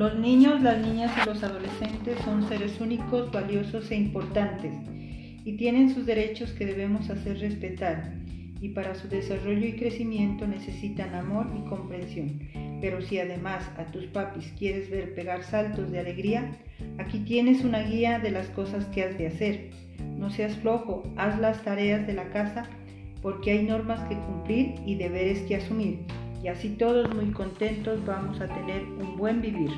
Los niños, las niñas y los adolescentes son seres únicos, valiosos e importantes y tienen sus derechos que debemos hacer respetar y para su desarrollo y crecimiento necesitan amor y comprensión. Pero si además a tus papis quieres ver pegar saltos de alegría, aquí tienes una guía de las cosas que has de hacer. No seas flojo, haz las tareas de la casa porque hay normas que cumplir y deberes que asumir y así todos muy contentos vamos a tener un buen vivir.